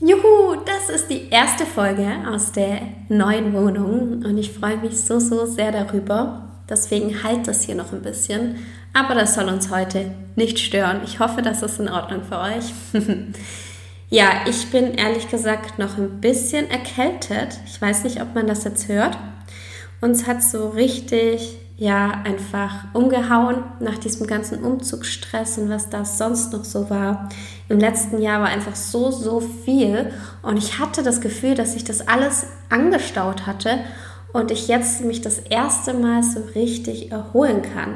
Juhu, das ist die erste Folge aus der neuen Wohnung und ich freue mich so, so sehr darüber. Deswegen halt das hier noch ein bisschen, aber das soll uns heute nicht stören. Ich hoffe, das ist in Ordnung für euch. ja, ich bin ehrlich gesagt noch ein bisschen erkältet. Ich weiß nicht, ob man das jetzt hört. Uns hat so richtig ja einfach umgehauen nach diesem ganzen Umzugsstress und was da sonst noch so war. Im letzten Jahr war einfach so, so viel und ich hatte das Gefühl, dass sich das alles angestaut hatte und ich jetzt mich das erste Mal so richtig erholen kann.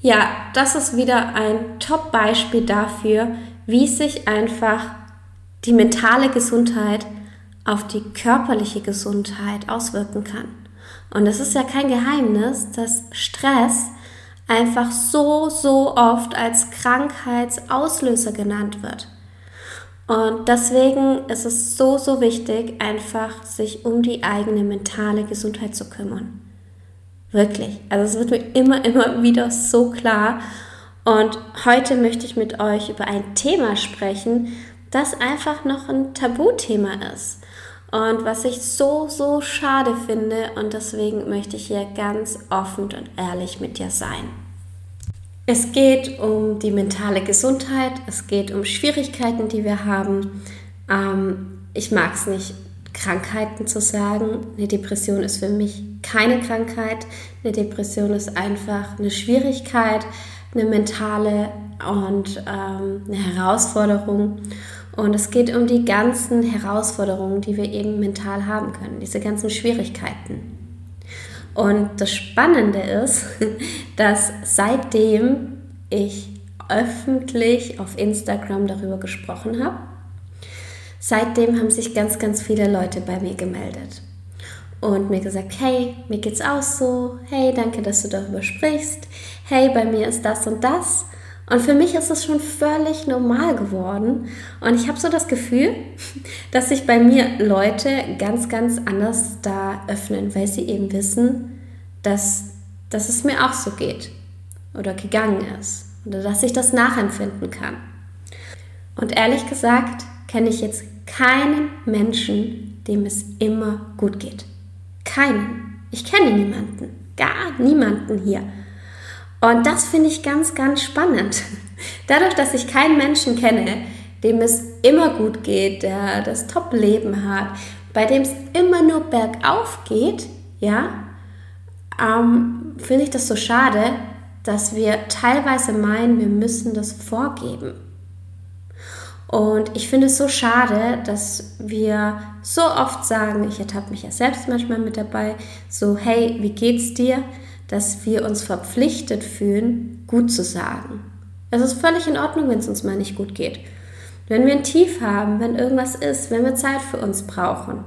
Ja, das ist wieder ein Top-Beispiel dafür, wie sich einfach die mentale Gesundheit auf die körperliche Gesundheit auswirken kann. Und es ist ja kein Geheimnis, dass Stress einfach so, so oft als Krankheitsauslöser genannt wird. Und deswegen ist es so, so wichtig, einfach sich um die eigene mentale Gesundheit zu kümmern. Wirklich. Also es wird mir immer, immer wieder so klar. Und heute möchte ich mit euch über ein Thema sprechen, das einfach noch ein Tabuthema ist. Und was ich so, so schade finde und deswegen möchte ich hier ganz offen und ehrlich mit dir sein. Es geht um die mentale Gesundheit, es geht um Schwierigkeiten, die wir haben. Ähm, ich mag es nicht, Krankheiten zu sagen. Eine Depression ist für mich keine Krankheit. Eine Depression ist einfach eine Schwierigkeit, eine mentale und ähm, eine Herausforderung. Und es geht um die ganzen Herausforderungen, die wir eben mental haben können, diese ganzen Schwierigkeiten. Und das Spannende ist, dass seitdem ich öffentlich auf Instagram darüber gesprochen habe, seitdem haben sich ganz, ganz viele Leute bei mir gemeldet und mir gesagt, hey, mir geht's auch so, hey, danke, dass du darüber sprichst, hey, bei mir ist das und das. Und für mich ist es schon völlig normal geworden. Und ich habe so das Gefühl, dass sich bei mir Leute ganz, ganz anders da öffnen, weil sie eben wissen, dass, dass es mir auch so geht oder gegangen ist oder dass ich das nachempfinden kann. Und ehrlich gesagt kenne ich jetzt keinen Menschen, dem es immer gut geht. Keinen. Ich kenne niemanden. Gar niemanden hier. Und das finde ich ganz, ganz spannend. Dadurch, dass ich keinen Menschen kenne, dem es immer gut geht, der das Top-Leben hat, bei dem es immer nur bergauf geht, ja, ähm, finde ich das so schade, dass wir teilweise meinen, wir müssen das vorgeben. Und ich finde es so schade, dass wir so oft sagen, ich ertappe mich ja selbst manchmal mit dabei, so, hey, wie geht's dir? Dass wir uns verpflichtet fühlen, gut zu sagen. Es ist völlig in Ordnung, wenn es uns mal nicht gut geht. Wenn wir ein Tief haben, wenn irgendwas ist, wenn wir Zeit für uns brauchen.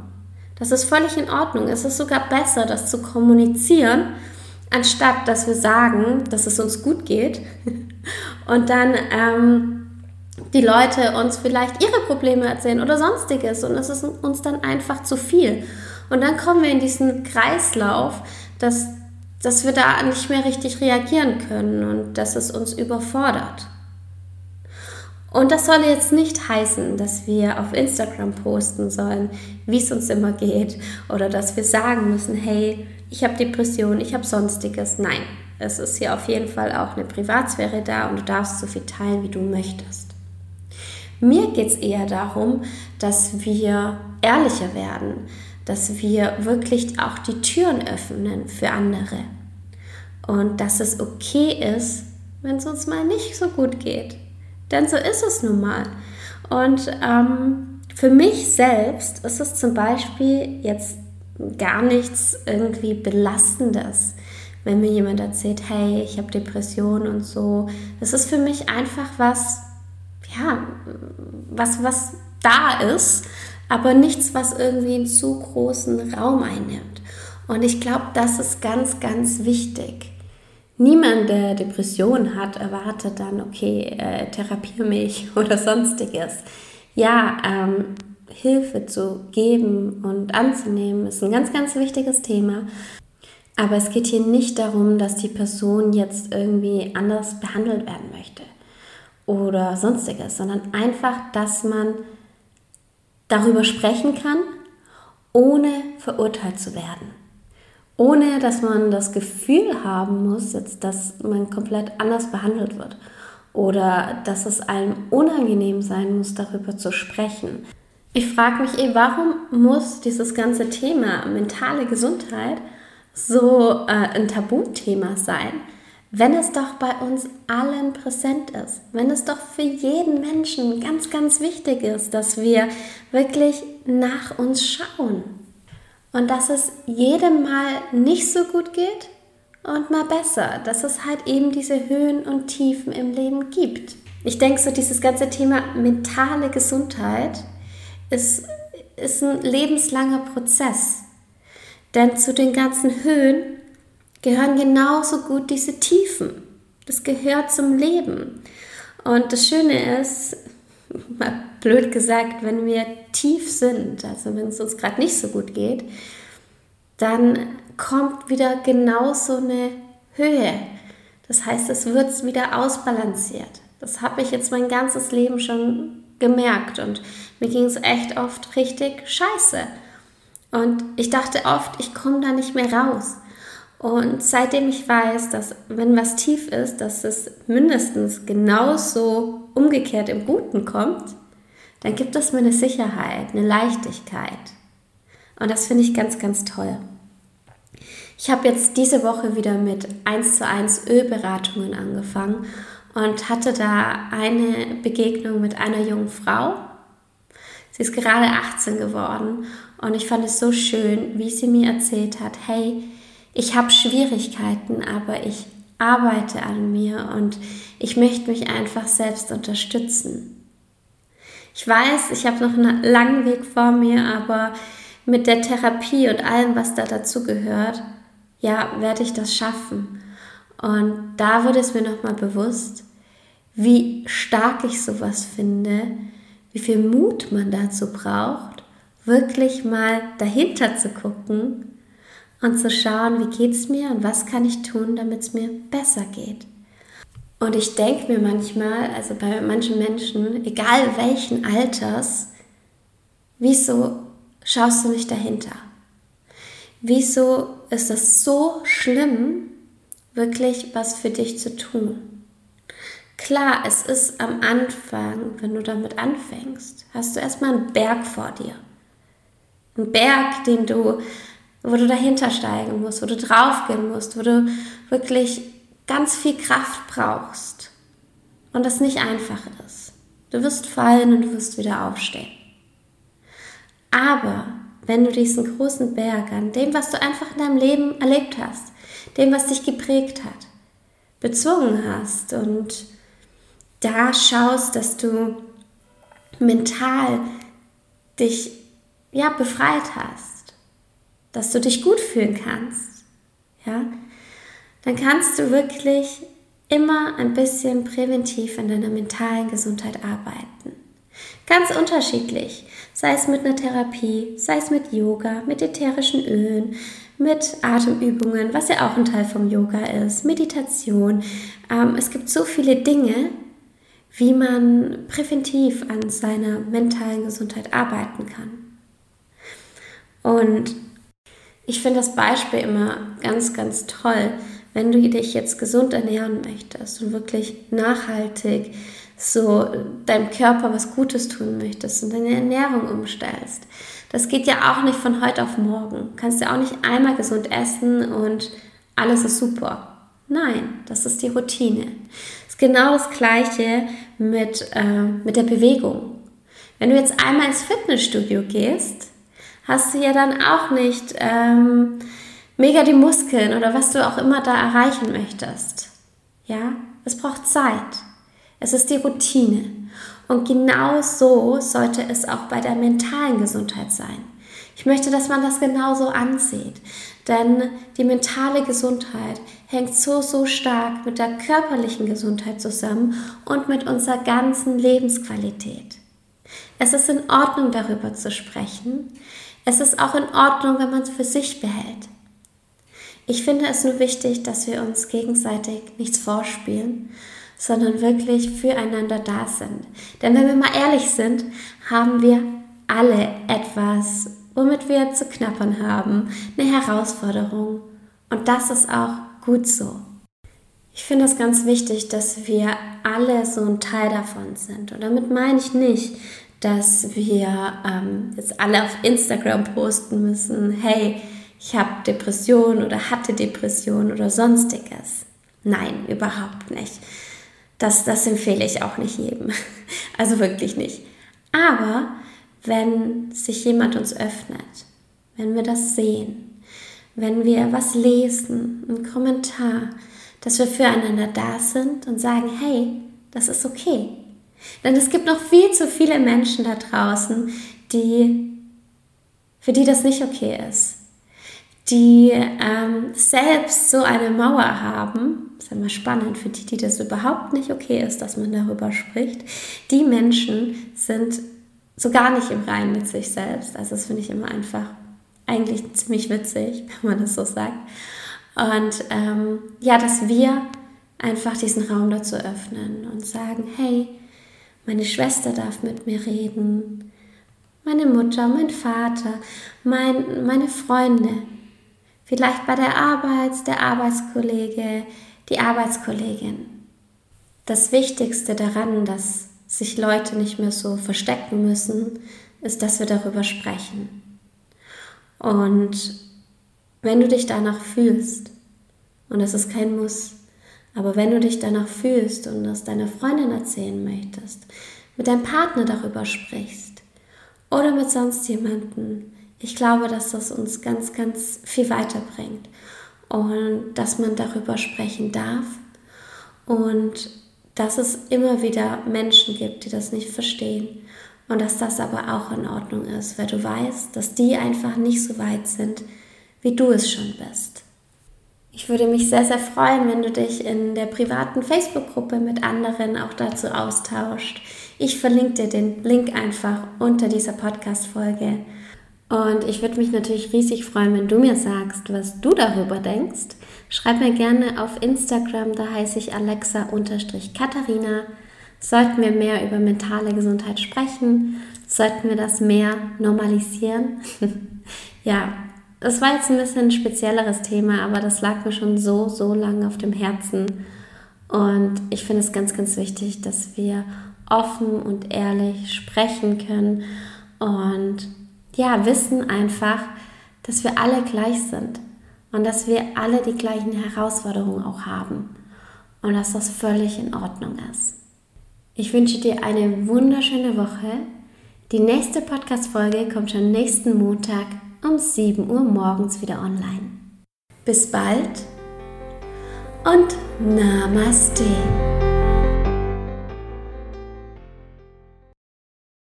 Das ist völlig in Ordnung. Es ist sogar besser, das zu kommunizieren, anstatt dass wir sagen, dass es uns gut geht und dann ähm, die Leute uns vielleicht ihre Probleme erzählen oder sonstiges und es ist uns dann einfach zu viel. Und dann kommen wir in diesen Kreislauf, dass dass wir da nicht mehr richtig reagieren können und dass es uns überfordert. Und das soll jetzt nicht heißen, dass wir auf Instagram posten sollen, wie es uns immer geht oder dass wir sagen müssen, hey, ich habe Depression, ich habe sonstiges. Nein, es ist hier auf jeden Fall auch eine Privatsphäre da und du darfst so viel teilen, wie du möchtest. Mir geht es eher darum, dass wir ehrlicher werden, dass wir wirklich auch die Türen öffnen für andere. Und dass es okay ist, wenn es uns mal nicht so gut geht. Denn so ist es nun mal. Und ähm, für mich selbst ist es zum Beispiel jetzt gar nichts irgendwie Belastendes, wenn mir jemand erzählt, hey, ich habe Depressionen und so. Das ist für mich einfach was, ja, was, was da ist, aber nichts, was irgendwie einen zu großen Raum einnimmt. Und ich glaube, das ist ganz, ganz wichtig. Niemand, der Depression hat, erwartet dann, okay, äh, therapiere mich oder sonstiges. Ja, ähm, Hilfe zu geben und anzunehmen, ist ein ganz, ganz wichtiges Thema. Aber es geht hier nicht darum, dass die Person jetzt irgendwie anders behandelt werden möchte oder sonstiges, sondern einfach, dass man darüber sprechen kann, ohne verurteilt zu werden. Ohne dass man das Gefühl haben muss, jetzt, dass man komplett anders behandelt wird oder dass es einem unangenehm sein muss, darüber zu sprechen. Ich frage mich eh, warum muss dieses ganze Thema mentale Gesundheit so äh, ein Tabuthema sein, wenn es doch bei uns allen präsent ist, wenn es doch für jeden Menschen ganz, ganz wichtig ist, dass wir wirklich nach uns schauen und dass es jedem Mal nicht so gut geht und mal besser, dass es halt eben diese Höhen und Tiefen im Leben gibt. Ich denke so, dieses ganze Thema mentale Gesundheit ist, ist ein lebenslanger Prozess. Denn zu den ganzen Höhen gehören genauso gut diese Tiefen. Das gehört zum Leben. Und das Schöne ist, blöd gesagt, wenn wir tief sind, also wenn es uns gerade nicht so gut geht, dann kommt wieder genauso eine Höhe. Das heißt, es wird wieder ausbalanciert. Das habe ich jetzt mein ganzes Leben schon gemerkt und mir ging es echt oft richtig scheiße. Und ich dachte oft, ich komme da nicht mehr raus. Und seitdem ich weiß, dass wenn was tief ist, dass es mindestens genauso umgekehrt im Guten kommt, dann gibt es mir eine Sicherheit, eine Leichtigkeit. Und das finde ich ganz, ganz toll. Ich habe jetzt diese Woche wieder mit 1 zu 1 Ölberatungen angefangen und hatte da eine Begegnung mit einer jungen Frau. Sie ist gerade 18 geworden und ich fand es so schön, wie sie mir erzählt hat, hey, ich habe Schwierigkeiten, aber ich arbeite an mir und ich möchte mich einfach selbst unterstützen. Ich weiß, ich habe noch einen langen Weg vor mir, aber mit der Therapie und allem, was da dazu gehört, ja, werde ich das schaffen. Und da wurde es mir nochmal bewusst, wie stark ich sowas finde, wie viel Mut man dazu braucht, wirklich mal dahinter zu gucken und zu schauen, wie geht es mir und was kann ich tun, damit es mir besser geht. Und ich denke mir manchmal, also bei manchen Menschen, egal welchen Alters, wieso schaust du nicht dahinter? Wieso ist es so schlimm, wirklich was für dich zu tun? Klar, es ist am Anfang, wenn du damit anfängst, hast du erstmal einen Berg vor dir. Ein Berg, den du wo du dahinter steigen musst, wo du draufgehen musst, wo du wirklich ganz viel Kraft brauchst und das nicht einfach ist. Du wirst fallen und du wirst wieder aufstehen. Aber wenn du diesen großen Berg an dem, was du einfach in deinem Leben erlebt hast, dem, was dich geprägt hat, bezwungen hast und da schaust, dass du mental dich ja befreit hast, dass du dich gut fühlen kannst, ja, dann kannst du wirklich immer ein bisschen präventiv an deiner mentalen Gesundheit arbeiten. Ganz unterschiedlich, sei es mit einer Therapie, sei es mit Yoga, mit ätherischen Ölen, mit Atemübungen, was ja auch ein Teil vom Yoga ist, Meditation. Ähm, es gibt so viele Dinge, wie man präventiv an seiner mentalen Gesundheit arbeiten kann. Und ich finde das Beispiel immer ganz, ganz toll, wenn du dich jetzt gesund ernähren möchtest und wirklich nachhaltig so deinem Körper was Gutes tun möchtest und deine Ernährung umstellst. Das geht ja auch nicht von heute auf morgen. Du kannst ja auch nicht einmal gesund essen und alles ist super. Nein, das ist die Routine. Das ist genau das Gleiche mit, äh, mit der Bewegung. Wenn du jetzt einmal ins Fitnessstudio gehst, hast du ja dann auch nicht ähm, mega die Muskeln oder was du auch immer da erreichen möchtest. Ja, es braucht Zeit. Es ist die Routine. Und genau so sollte es auch bei der mentalen Gesundheit sein. Ich möchte, dass man das genauso ansieht. Denn die mentale Gesundheit hängt so, so stark mit der körperlichen Gesundheit zusammen und mit unserer ganzen Lebensqualität. Es ist in Ordnung, darüber zu sprechen. Es ist auch in Ordnung, wenn man es für sich behält. Ich finde es nur wichtig, dass wir uns gegenseitig nichts vorspielen, sondern wirklich füreinander da sind. Denn wenn wir mal ehrlich sind, haben wir alle etwas, womit wir zu knappern haben, eine Herausforderung. Und das ist auch gut so. Ich finde es ganz wichtig, dass wir alle so ein Teil davon sind. Und damit meine ich nicht, dass wir ähm, jetzt alle auf Instagram posten müssen, hey, ich habe Depression oder hatte Depression oder sonstiges. Nein, überhaupt nicht. Das, das empfehle ich auch nicht jedem. Also wirklich nicht. Aber wenn sich jemand uns öffnet, wenn wir das sehen, wenn wir was lesen, einen Kommentar, dass wir füreinander da sind und sagen, hey, das ist okay. Denn es gibt noch viel zu viele Menschen da draußen, die, für die das nicht okay ist. Die ähm, selbst so eine Mauer haben, ist mal spannend für die, die das überhaupt nicht okay ist, dass man darüber spricht. Die Menschen sind so gar nicht im Reinen mit sich selbst. Also das finde ich immer einfach eigentlich ziemlich witzig, wenn man das so sagt. Und ähm, ja, dass wir einfach diesen Raum dazu öffnen und sagen, hey, meine Schwester darf mit mir reden, meine Mutter, mein Vater, mein, meine Freunde, vielleicht bei der Arbeit, der Arbeitskollege, die Arbeitskollegin. Das Wichtigste daran, dass sich Leute nicht mehr so verstecken müssen, ist, dass wir darüber sprechen. Und wenn du dich danach fühlst, und das ist kein Muss, aber wenn du dich danach fühlst und das deiner Freundin erzählen möchtest, mit deinem Partner darüber sprichst oder mit sonst jemandem, ich glaube, dass das uns ganz, ganz viel weiterbringt und dass man darüber sprechen darf und dass es immer wieder Menschen gibt, die das nicht verstehen und dass das aber auch in Ordnung ist, weil du weißt, dass die einfach nicht so weit sind, wie du es schon bist. Ich würde mich sehr, sehr freuen, wenn du dich in der privaten Facebook-Gruppe mit anderen auch dazu austauscht. Ich verlinke dir den Link einfach unter dieser Podcast-Folge. Und ich würde mich natürlich riesig freuen, wenn du mir sagst, was du darüber denkst. Schreib mir gerne auf Instagram, da heiße ich Alexa-Katharina. Sollten wir mehr über mentale Gesundheit sprechen? Sollten wir das mehr normalisieren? ja, es war jetzt ein bisschen ein spezielleres Thema, aber das lag mir schon so, so lange auf dem Herzen. Und ich finde es ganz, ganz wichtig, dass wir offen und ehrlich sprechen können und ja, wissen einfach, dass wir alle gleich sind und dass wir alle die gleichen Herausforderungen auch haben und dass das völlig in Ordnung ist. Ich wünsche dir eine wunderschöne Woche. Die nächste Podcast-Folge kommt schon nächsten Montag um 7 Uhr morgens wieder online. Bis bald und Namaste.